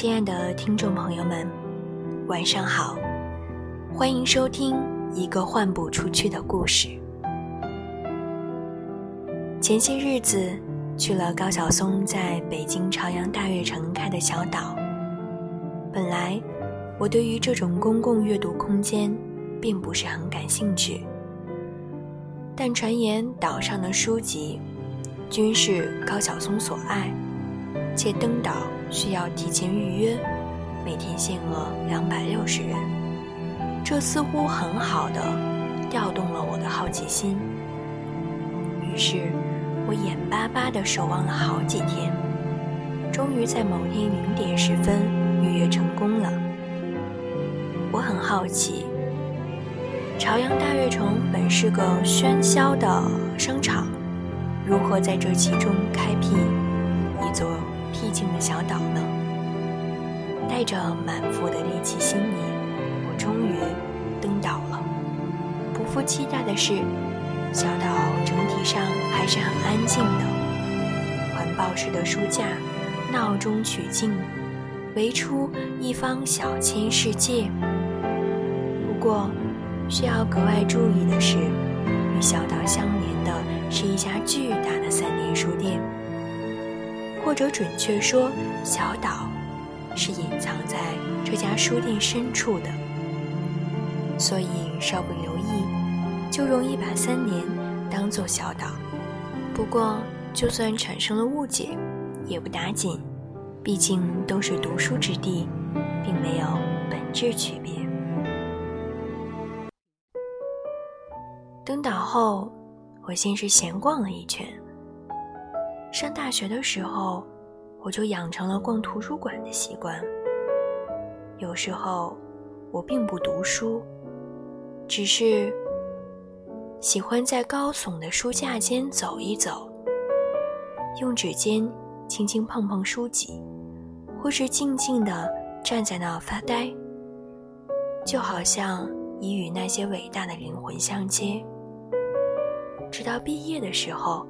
亲爱的听众朋友们，晚上好，欢迎收听一个换不出去的故事。前些日子去了高晓松在北京朝阳大悦城开的小岛。本来我对于这种公共阅读空间并不是很感兴趣，但传言岛上的书籍均是高晓松所爱，且登岛。需要提前预约，每天限额两百六十元。这似乎很好的调动了我的好奇心，于是我眼巴巴地守望了好几天，终于在某天零点十分预约成功了。我很好奇，朝阳大悦城本是个喧嚣的商场，如何在这其中开辟一座？僻静的小岛呢？带着满腹的猎奇心理，我终于登岛了。不负期待的是，小岛整体上还是很安静的。环抱式的书架，闹中取静，围出一方小千世界。不过，需要格外注意的是，与小岛相连的是一家巨大的三联书店。或者准确说，小岛是隐藏在这家书店深处的，所以稍不留意，就容易把三年当做小岛。不过，就算产生了误解，也不打紧，毕竟都是读书之地，并没有本质区别。登岛后，我先是闲逛了一圈。上大学的时候，我就养成了逛图书馆的习惯。有时候，我并不读书，只是喜欢在高耸的书架间走一走，用指尖轻轻碰碰书籍，或是静静地站在那发呆，就好像已与那些伟大的灵魂相接。直到毕业的时候。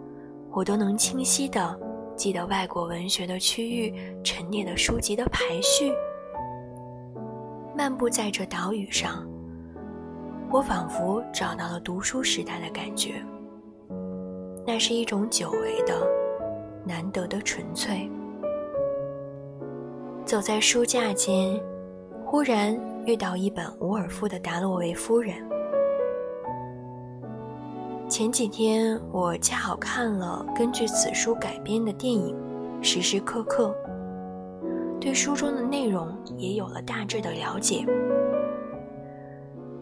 我都能清晰地记得外国文学的区域陈列的书籍的排序。漫步在这岛屿上，我仿佛找到了读书时代的感觉。那是一种久违的、难得的纯粹。走在书架间，忽然遇到一本伍尔夫的《达洛维夫人》。前几天我恰好看了根据此书改编的电影《时时刻刻》，对书中的内容也有了大致的了解。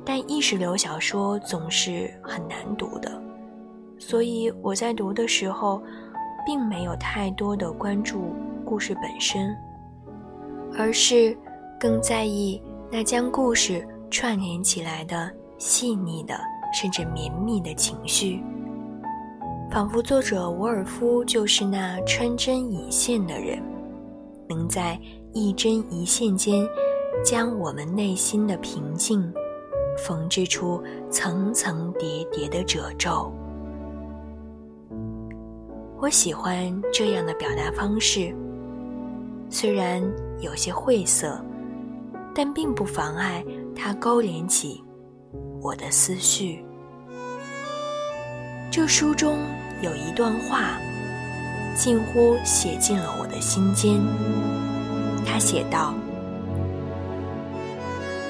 但意识流小说总是很难读的，所以我在读的时候，并没有太多的关注故事本身，而是更在意那将故事串联起来的细腻的。甚至绵密的情绪，仿佛作者伍尔夫就是那穿针引线的人，能在一针一线间，将我们内心的平静缝制出层层叠叠的褶皱。我喜欢这样的表达方式，虽然有些晦涩，但并不妨碍它勾连起我的思绪。这书中有一段话，近乎写进了我的心间。他写道：“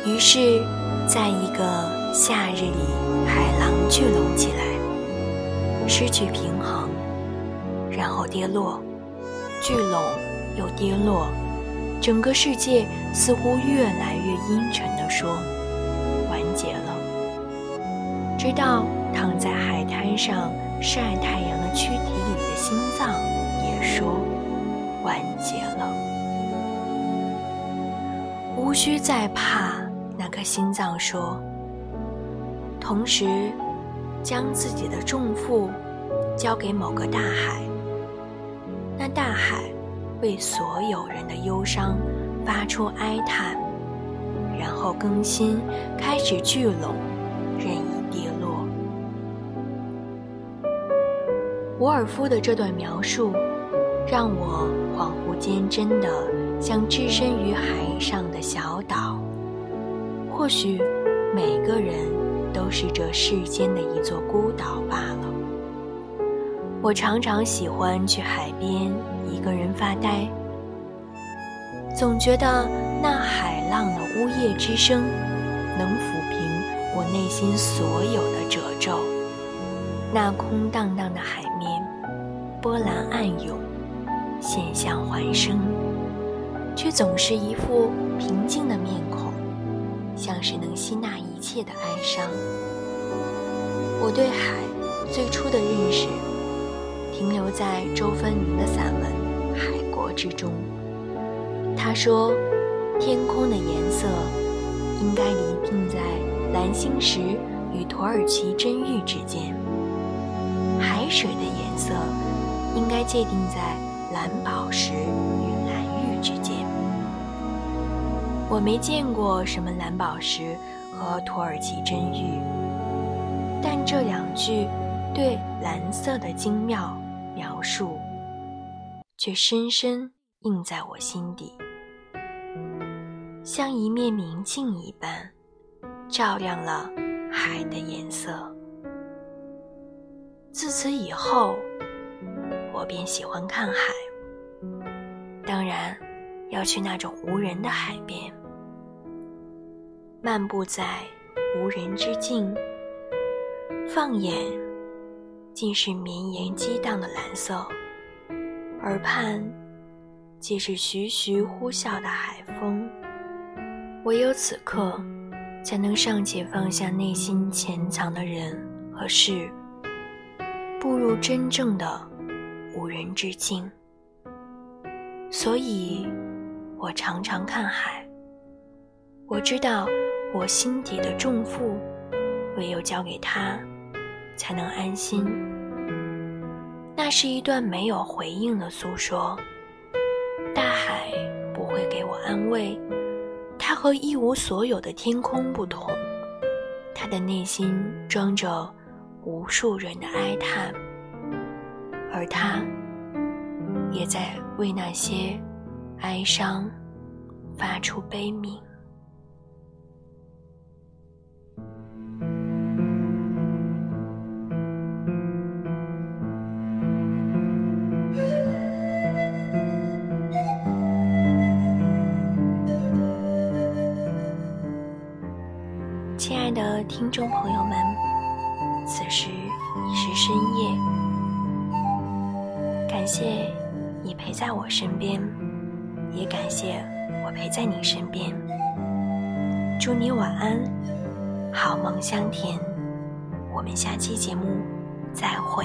于是，在一个夏日里，海浪聚拢起来，失去平衡，然后跌落，聚拢又跌落，整个世界似乎越来越阴沉地说，”直到躺在海滩上晒太阳的躯体里的心脏也说完结了，无需再怕那颗心脏说。同时，将自己的重负交给某个大海，那大海为所有人的忧伤发出哀叹，然后更新，开始聚拢，伍尔夫的这段描述，让我恍惚间真的像置身于海上的小岛。或许每个人都是这世间的一座孤岛罢了。我常常喜欢去海边一个人发呆，总觉得那海浪的呜咽之声能抚平我内心所有的褶皱。那空荡荡的海，波澜暗涌，现象环生，却总是一副平静的面孔。像是能吸纳一切的哀伤。我对海最初的认识，停留在周芬宁的散文《海国》之中。他说，天空的颜色应该离定在蓝星石与土耳其真玉之间，海水的颜色应该界定在蓝宝石与蓝玉之间。我没见过什么蓝宝石和土耳其真玉，但这两句对蓝色的精妙描述，却深深印在我心底，像一面明镜一般，照亮了海的颜色。自此以后，我便喜欢看海，当然。要去那种无人的海边，漫步在无人之境，放眼尽是绵延激荡的蓝色，耳畔皆是徐徐呼啸的海风。唯有此刻，才能尚且放下内心潜藏的人和事，步入真正的无人之境。所以。我常常看海，我知道我心底的重负，唯有交给他，才能安心。那是一段没有回应的诉说，大海不会给我安慰，它和一无所有的天空不同，它的内心装着无数人的哀叹，而他也在为那些。哀伤，发出悲鸣。亲爱的听众朋友们，此时已是深夜，感谢你陪在我身边。也感谢我陪在你身边，祝你晚安，好梦香甜。我们下期节目再会。